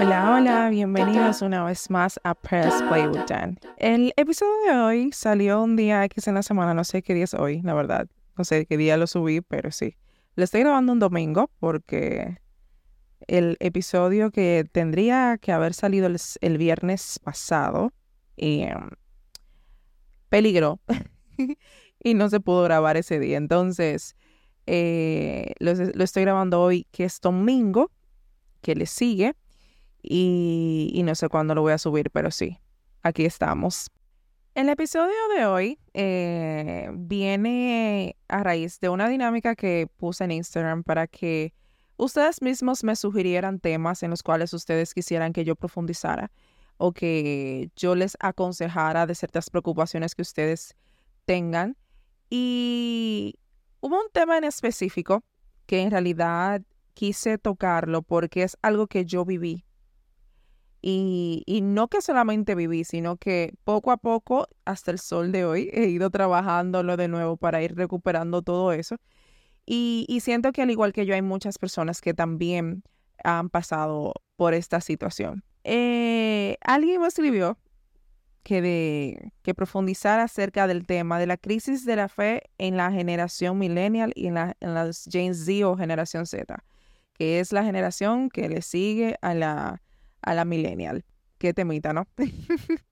Hola, hola, bienvenidos una vez más a Press Play with Dan. El episodio de hoy salió un día X en la semana, no sé qué día es hoy, la verdad. No sé qué día lo subí, pero sí. Lo estoy grabando un domingo porque el episodio que tendría que haber salido el, viernes pasado eh, peligró y no se pudo grabar ese día. Entonces, eh, lo, lo estoy grabando hoy, que es domingo, que le sigue y, no sé cuándo lo voy a subir, pero sí, aquí estamos. El episodio de hoy eh, viene a raíz de una dinámica que puse en Instagram para que ustedes mismos me sugirieran temas en los cuales ustedes quisieran que yo profundizara o que yo les aconsejara de ciertas preocupaciones que ustedes tengan. Y hubo un tema en específico que en realidad quise tocarlo porque es algo que yo viví y, y, no que solamente viví, sino que poco a poco, hasta el sol de hoy, he ido trabajándolo de nuevo para ir recuperando todo eso. Y, y siento que al igual que yo, hay muchas personas que también han pasado por esta situación. Eh, alguien me escribió que, de, que profundizara acerca del tema de la crisis de la fe en la generación millennial y en, la, en Gen Z o generación Z, que es la generación que le sigue a la a la millennial. Qué temita, ¿no?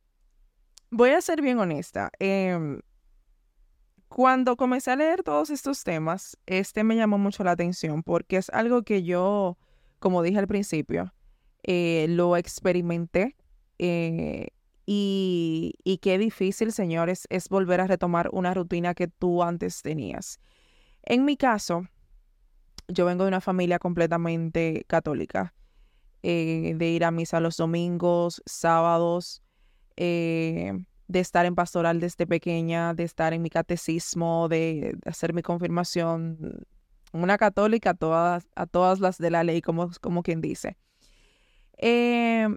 Voy a ser bien honesta. Em, cuando comencé a leer todos estos temas, este me llamó mucho la atención porque es algo que yo, como dije al principio, eh, lo experimenté eh, y, y, qué difícil, señores, es volver a retomar una rutina que tú antes tenías. En mi caso, yo vengo de una familia completamente católica. Eh, de ir a misa los domingos, sábados, eh, de estar en pastoral desde pequeña, de estar en mi catecismo, de, hacer mi confirmación. Una católica a todas, a todas las de la ley, como, como quien dice. Eh,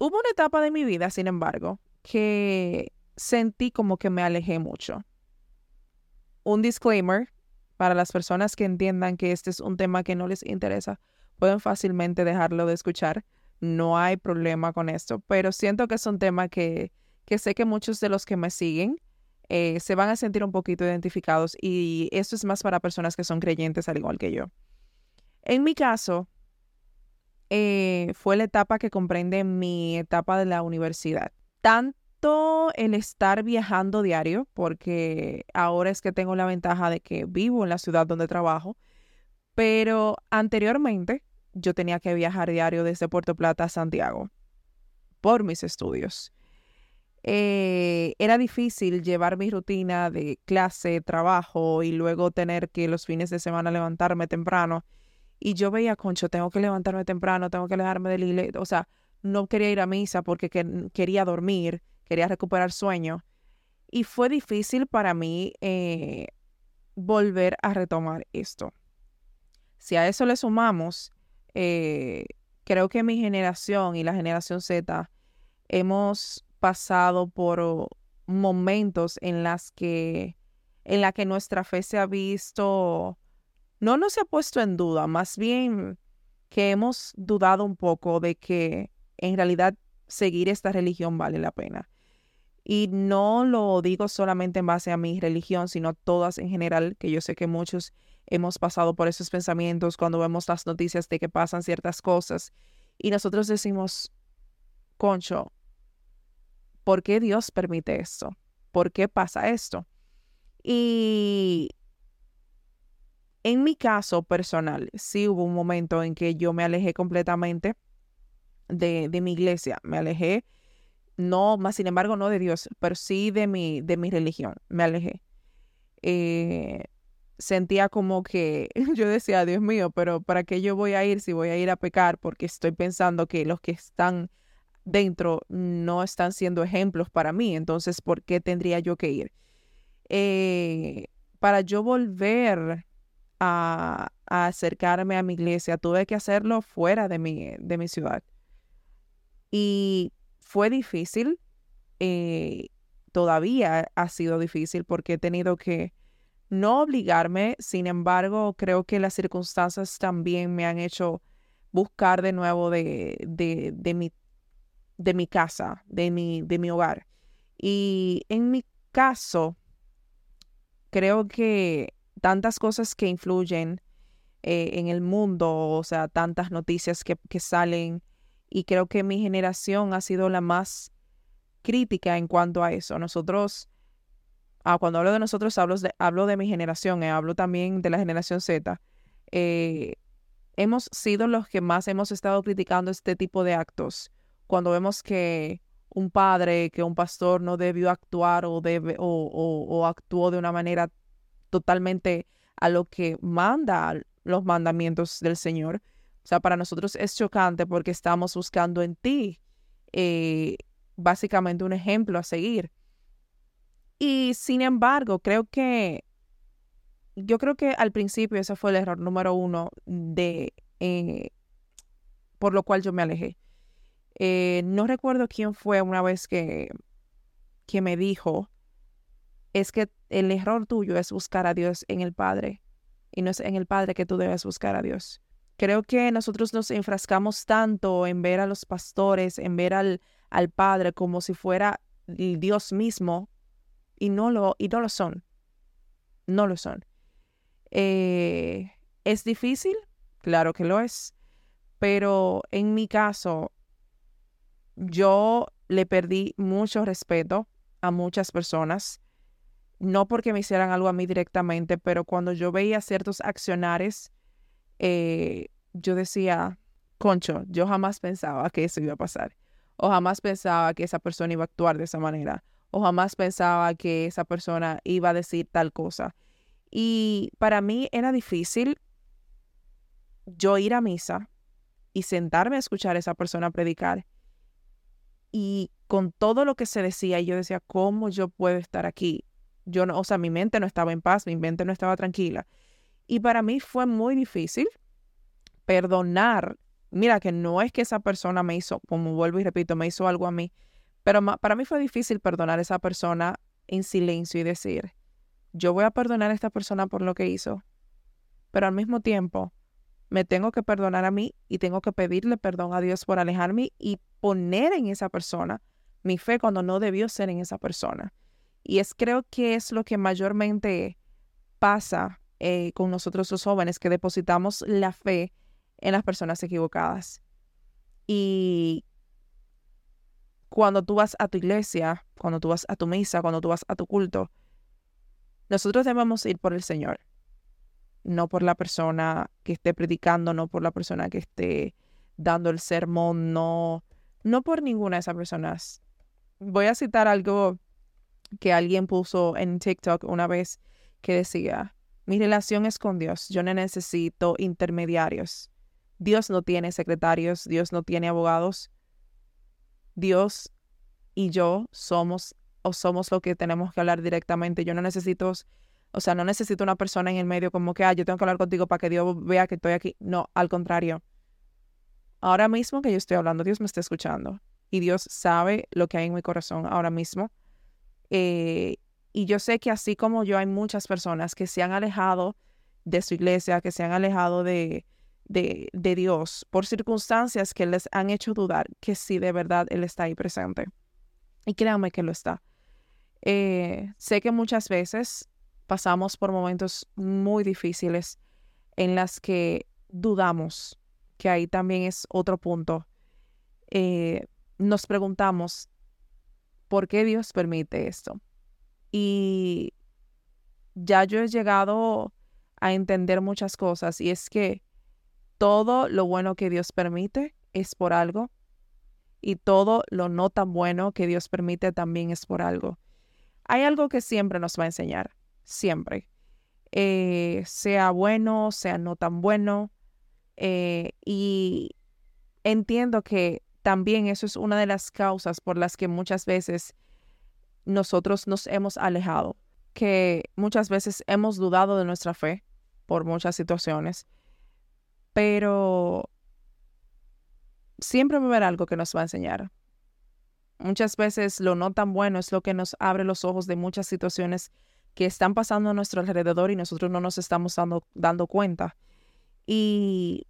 hubo una etapa de mi vida, sin embargo, que sentí como que me alejé mucho. Un disclaimer para las personas que entiendan que este es un tema que no les interesa pueden fácilmente dejarlo de escuchar. No hay problema con esto, pero siento que es un tema que, que sé que muchos de los que me siguen eh, se van a sentir un poquito identificados y esto es más para personas que son creyentes al igual que yo. En mi caso, eh, fue la etapa que comprende mi etapa de la universidad. Tanto el estar viajando diario, porque ahora es que tengo la ventaja de que vivo en la ciudad donde trabajo, pero anteriormente yo tenía que viajar diario desde Puerto Plata a Santiago por mis estudios. Eh, era difícil llevar mi rutina de clase, trabajo y luego tener que los fines de semana levantarme temprano. Y yo veía, concho, tengo que levantarme temprano, tengo que alejarme del iglesia. O sea, no quería ir a misa porque quería dormir, quería recuperar sueño. Y fue difícil para mí eh, volver a retomar esto. Si a eso le sumamos eh, creo que mi generación y la generación Z hemos pasado por momentos en las que en la que nuestra fe se ha visto no nos se ha puesto en duda, más bien que hemos dudado un poco de que en realidad seguir esta religión vale la pena. Y no lo digo solamente en base a mi religión, sino todas en general, que yo sé que muchos hemos pasado por esos pensamientos cuando vemos las noticias de que pasan ciertas cosas y nosotros decimos, concho, ¿por qué Dios permite esto? ¿Por qué pasa esto? Y en mi caso personal, sí hubo un momento en que yo me alejé completamente de, de mi iglesia, me alejé, no, más sin embargo, no de Dios, pero sí de mi, de mi religión, me alejé. Eh, sentía como que yo decía, Dios mío, pero ¿para qué yo voy a ir si voy a ir a pecar? Porque estoy pensando que los que están dentro no están siendo ejemplos para mí, entonces, ¿por qué tendría yo que ir? Eh, para yo volver a, acercarme a mi iglesia, tuve que hacerlo fuera de mi, de mi ciudad. Y fue difícil, eh, todavía ha sido difícil porque he tenido que no obligarme, sin embargo, creo que las circunstancias también me han hecho buscar de nuevo de, de, de, mi, de mi casa, de mi, de mi hogar. Y en mi caso, creo que tantas cosas que influyen eh, en el mundo, o sea, tantas noticias que, que salen, y creo que mi generación ha sido la más crítica en cuanto a eso. Nosotros, ah, cuando hablo de nosotros, hablo de, hablo de mi generación, eh, hablo también de la generación Z. Eh, hemos sido los que más hemos estado criticando este tipo de actos. Cuando vemos que un padre, que un pastor no debió actuar o, debe, o, actuó de una manera totalmente a lo que manda los mandamientos del Señor. O sea, para nosotros es chocante porque estamos buscando en ti eh, básicamente un ejemplo a seguir. Y sin embargo, creo que yo creo que al principio ese fue el error número uno de eh, por lo cual yo me alejé. Eh, no recuerdo quién fue una vez que, que me dijo, es que el error tuyo es buscar a Dios en el Padre y no es en el Padre que tú debes buscar a Dios. Creo que nosotros nos enfrascamos tanto en ver a los pastores, en ver al, al Padre como si fuera Dios mismo y no lo, y no lo son. No lo son. Eh, ¿Es difícil? Claro que lo es. Pero en mi caso, yo le perdí mucho respeto a muchas personas. No porque me hicieran algo a mí directamente, pero cuando yo veía ciertos accionares, eh, yo decía, concho, yo jamás pensaba que eso iba a pasar o jamás pensaba que esa persona iba a actuar de esa manera, o jamás pensaba que esa persona iba a decir tal cosa. Y para mí era difícil yo ir a misa y sentarme a escuchar a esa persona predicar. Y con todo lo que se decía, yo decía, ¿cómo yo puedo estar aquí? Yo no, o sea, mi mente no estaba en paz, mi mente no estaba tranquila. Y para mí fue muy difícil perdonar mira que no es que esa persona me hizo, como vuelvo y repito, me hizo algo a mí, pero para mí fue difícil perdonar a esa persona en silencio y decir, yo voy a perdonar a esta persona por lo que hizo, pero al mismo tiempo me tengo que perdonar a mí y tengo que pedirle perdón a Dios por alejarme y poner en esa persona mi fe cuando no debió ser en esa persona. Y es creo que es lo que mayormente pasa eh, con nosotros los jóvenes, que depositamos la fe en las personas equivocadas. Y cuando tú vas a tu iglesia, cuando tú vas a tu misa, cuando tú vas a tu culto, nosotros debemos ir por el Señor, no por la persona que esté predicando, no por la persona que esté dando el sermón, no, no por ninguna de esas personas. Voy a citar algo que alguien puso en TikTok una vez que decía, mi relación es con Dios, yo no necesito intermediarios. Dios no tiene secretarios, Dios no tiene abogados. Dios y yo somos o somos lo que tenemos que hablar directamente. Yo no necesito, o sea, no necesito una persona en el medio como que, ah, yo tengo que hablar contigo para que Dios vea que estoy aquí. No, al contrario. Ahora mismo que yo estoy hablando, Dios me está escuchando y Dios sabe lo que hay en mi corazón ahora mismo. Eh, y yo sé que así como yo hay muchas personas que se han alejado de su iglesia, que se han alejado de, de, Dios por circunstancias que les han hecho dudar que sí de verdad Él está ahí presente. Y créanme que lo está. Eh, sé que muchas veces pasamos por momentos muy difíciles en las que dudamos, que ahí también es otro punto. Eh, nos preguntamos, ¿por qué Dios permite esto? Y ya yo he llegado a entender muchas cosas y es que todo lo bueno que Dios permite es por algo y todo lo no tan bueno que Dios permite también es por algo. Hay algo que siempre nos va a enseñar, siempre. Eh, sea bueno, sea no tan bueno. Eh, y entiendo que también eso es una de las causas por las que muchas veces nosotros nos hemos alejado, que muchas veces hemos dudado de nuestra fe por muchas situaciones pero siempre va a haber algo que nos va a enseñar. Muchas veces lo no tan bueno es lo que nos abre los ojos de muchas situaciones que están pasando a nuestro alrededor y nosotros no nos estamos dando, dando cuenta. Y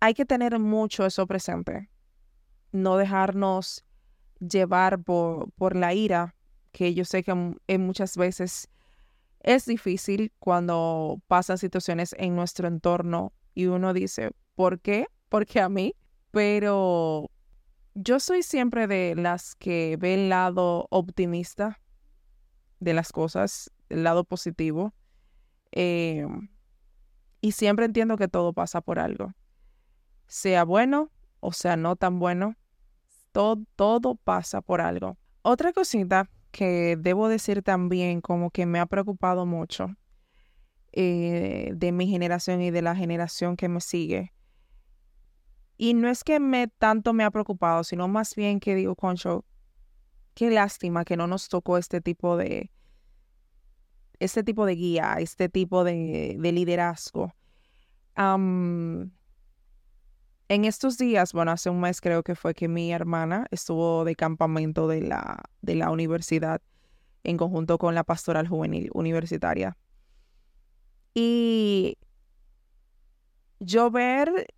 hay que tener mucho eso presente. No dejarnos llevar por, por la ira, que yo sé que muchas veces es difícil cuando pasan situaciones en nuestro entorno y uno dice, ¿por qué? Porque a mí. Pero yo soy siempre de las que ve el lado optimista de las cosas, el lado positivo. Em, y siempre entiendo que todo pasa por algo. Sea bueno o sea no tan bueno, todo, todo pasa por algo. Otra cosita que debo decir también como que me ha preocupado mucho eh, de mi generación y de la generación que me sigue. Y no es que me tanto me ha preocupado, sino más bien que digo, Concho, qué lástima que no nos tocó este tipo de, este tipo de guía, este tipo de, liderazgo. En estos días, bueno, hace un mes creo que fue que mi hermana estuvo de campamento de la, de la universidad en conjunto con la pastoral juvenil universitaria. Y yo ver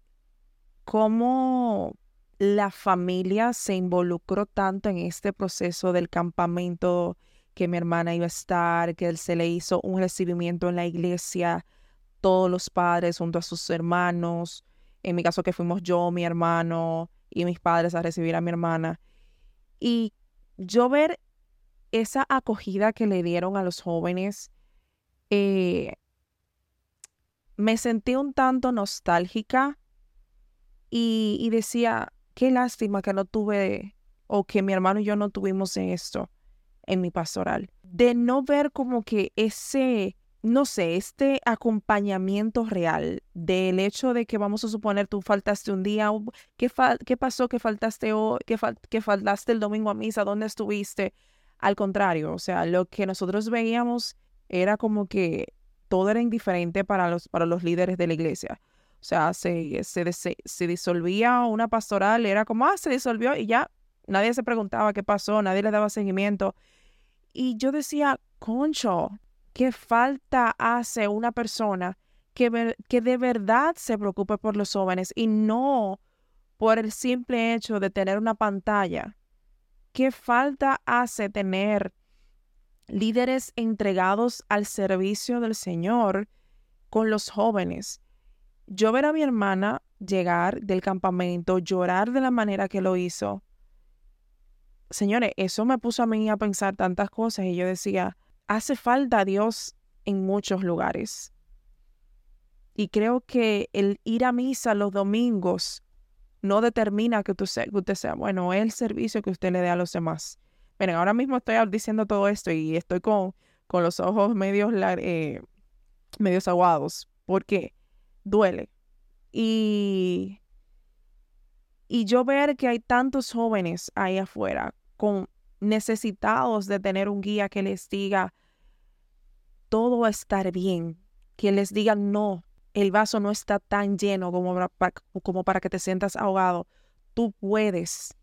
cómo la familia se involucró tanto en este proceso del campamento que mi hermana iba a estar, que él se le hizo un recibimiento en la iglesia, todos los padres junto a sus hermanos, en mi caso que fuimos yo, mi hermano y mis padres a recibir a mi hermana. Y yo ver esa acogida que le dieron a los jóvenes, eh, me sentí un tanto nostálgica y, y, decía, qué lástima que no tuve o que mi hermano y yo no tuvimos esto en mi pastoral. De no ver como que ese no sé, este acompañamiento real del hecho de que vamos a suponer tú faltaste un día, ¿qué, qué pasó que faltaste hoy, que, que faltaste el domingo a misa, dónde estuviste? Al contrario, o sea, lo que nosotros veíamos era como que todo era indiferente para los, para los líderes de la iglesia. O sea, se, se, se disolvía una pastoral, era como, ah, se disolvió y ya nadie se preguntaba qué pasó, nadie le daba seguimiento. Y yo decía, concho, ¿Qué falta hace una persona que, que de verdad se preocupe por los jóvenes y no por el simple hecho de tener una pantalla? ¿Qué falta hace tener líderes entregados al servicio del Señor con los jóvenes? Yo ver a mi hermana llegar del campamento, llorar de la manera que lo hizo. Señores, eso me puso a mí a pensar tantas cosas y yo decía, hace falta Dios en muchos lugares. Y creo que el ir a misa los domingos no determina que, usted sea bueno, es el servicio que usted le dé a los demás. Miren, ahora mismo estoy diciendo todo esto y estoy con, con los ojos medios, eh, medios aguados, porque duele. Y, y yo ver que hay tantos jóvenes ahí afuera con necesitados de tener un guía que les diga, todo va a estar bien, que les diga, no, el vaso no está tan lleno como para, como para que te sientas ahogado. Tú puedes.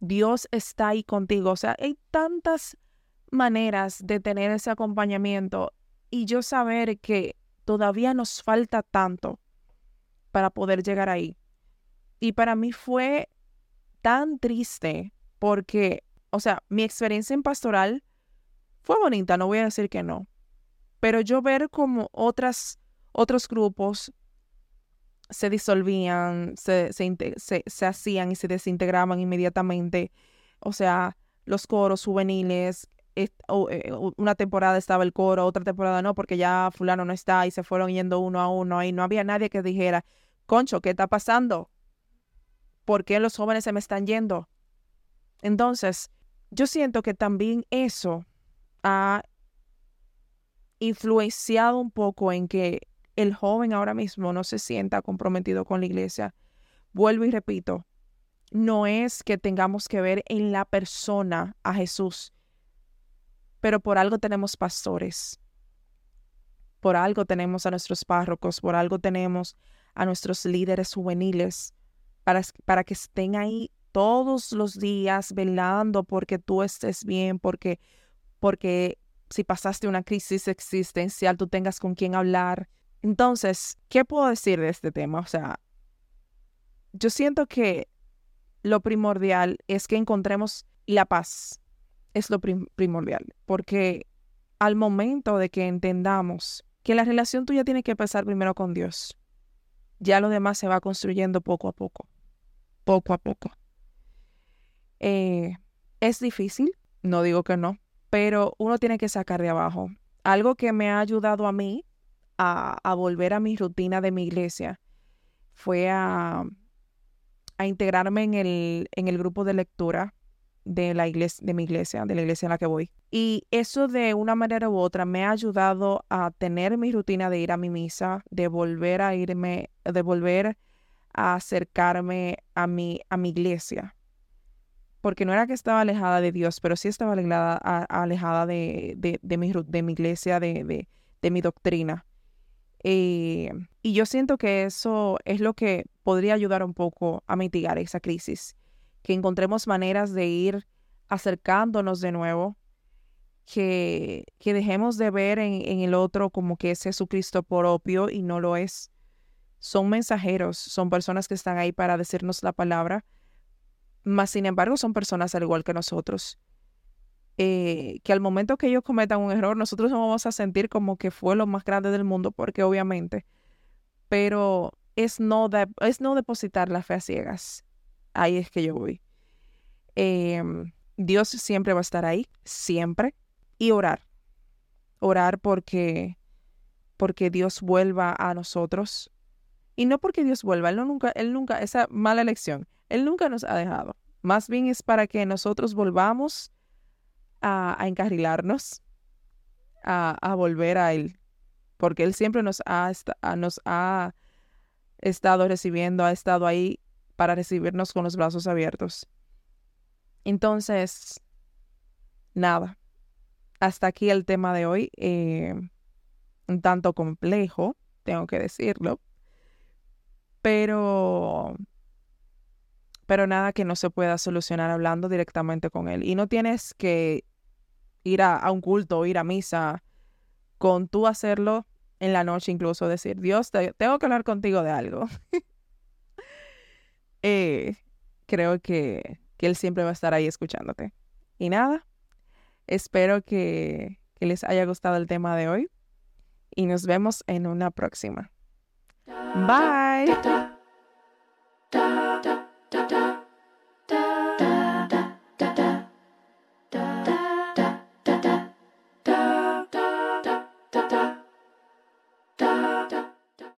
Dios está ahí contigo. O sea, hay tantas maneras de tener ese acompañamiento y yo saber que todavía nos falta tanto para poder llegar ahí. Y para mí fue tan triste porque o sea, mi experiencia en pastoral fue bonita, no voy a decir que no, pero yo ver como otras, otros grupos se disolvían, se, se, hacían y se desintegraban inmediatamente, o sea, los coros juveniles, eh, una temporada estaba el coro, otra temporada no, porque ya fulano no está y se fueron yendo uno a uno y no había nadie que dijera, concho, ¿qué está pasando? ¿Por qué los jóvenes se me están yendo? Entonces, yo siento que también eso ha influenciado un poco en que el joven ahora mismo no se sienta comprometido con la iglesia. Vuelvo y repito, no es que tengamos que ver en la persona a Jesús, pero por algo tenemos pastores, por algo tenemos a nuestros párrocos, por algo tenemos a nuestros líderes juveniles, para, para que estén ahí todos los días velando porque tú estés bien, porque, porque si pasaste una crisis existencial, tú tengas con quién hablar. Entonces, ¿qué puedo decir de este tema? O sea, yo siento que lo primordial es que encontremos la paz. Es lo primordial, porque al momento de que entendamos que la relación tuya tiene que empezar primero con Dios, ya lo demás se va construyendo poco a poco, poco a poco. Eh, es difícil, no digo que no, pero uno tiene que sacar de abajo. Algo que me ha ayudado a mí a, volver a mi rutina de mi iglesia fue a, a integrarme en el, en el grupo de lectura de la iglesia, de mi iglesia, de la iglesia en la que voy. Y eso de una manera u otra me ha ayudado a tener mi rutina de ir a mi misa, de volver a irme, de volver a acercarme a mi, a mi iglesia. Porque no era que estaba alejada de Dios, pero sí estaba alejada, alejada de, de, de, mi, de mi iglesia, de, de mi doctrina. Y yo siento que eso es lo que podría ayudar un poco a mitigar esa crisis, que encontremos maneras de ir acercándonos de nuevo, que, que dejemos de ver en, en el otro como que es Jesucristo propio y no lo es. Son mensajeros, son personas que están ahí para decirnos la palabra, mas sin embargo son personas al igual que nosotros eh, que al momento que ellos cometan un error, nosotros nos vamos a sentir como que fue lo más grande del mundo, porque obviamente, pero es no, es no depositar la fe a ciegas. Ahí es que yo voy. Em, Dios siempre va a estar ahí, siempre, y orar. Orar porque, porque Dios vuelva a nosotros. Y no porque Dios vuelva, Él, nunca, Él nunca, esa mala elección, Él nunca nos ha dejado. Más bien es para que nosotros volvamos a, encarrilarnos, a, volver a Él, porque Él siempre nos ha, nos ha estado recibiendo, ha estado ahí para recibirnos con los brazos abiertos. Entonces, nada, hasta aquí el tema de hoy, eh, un tanto complejo, tengo que decirlo, pero pero nada que no se pueda solucionar hablando directamente con él. Y no tienes que ir a, un culto o ir a misa, con tú hacerlo en la noche incluso, decir, Dios, tengo que hablar contigo de algo. Eh, creo que, que Él siempre va a estar ahí escuchándote. Y nada, espero que, que les haya gustado el tema de hoy y nos vemos en una próxima. Bye. da.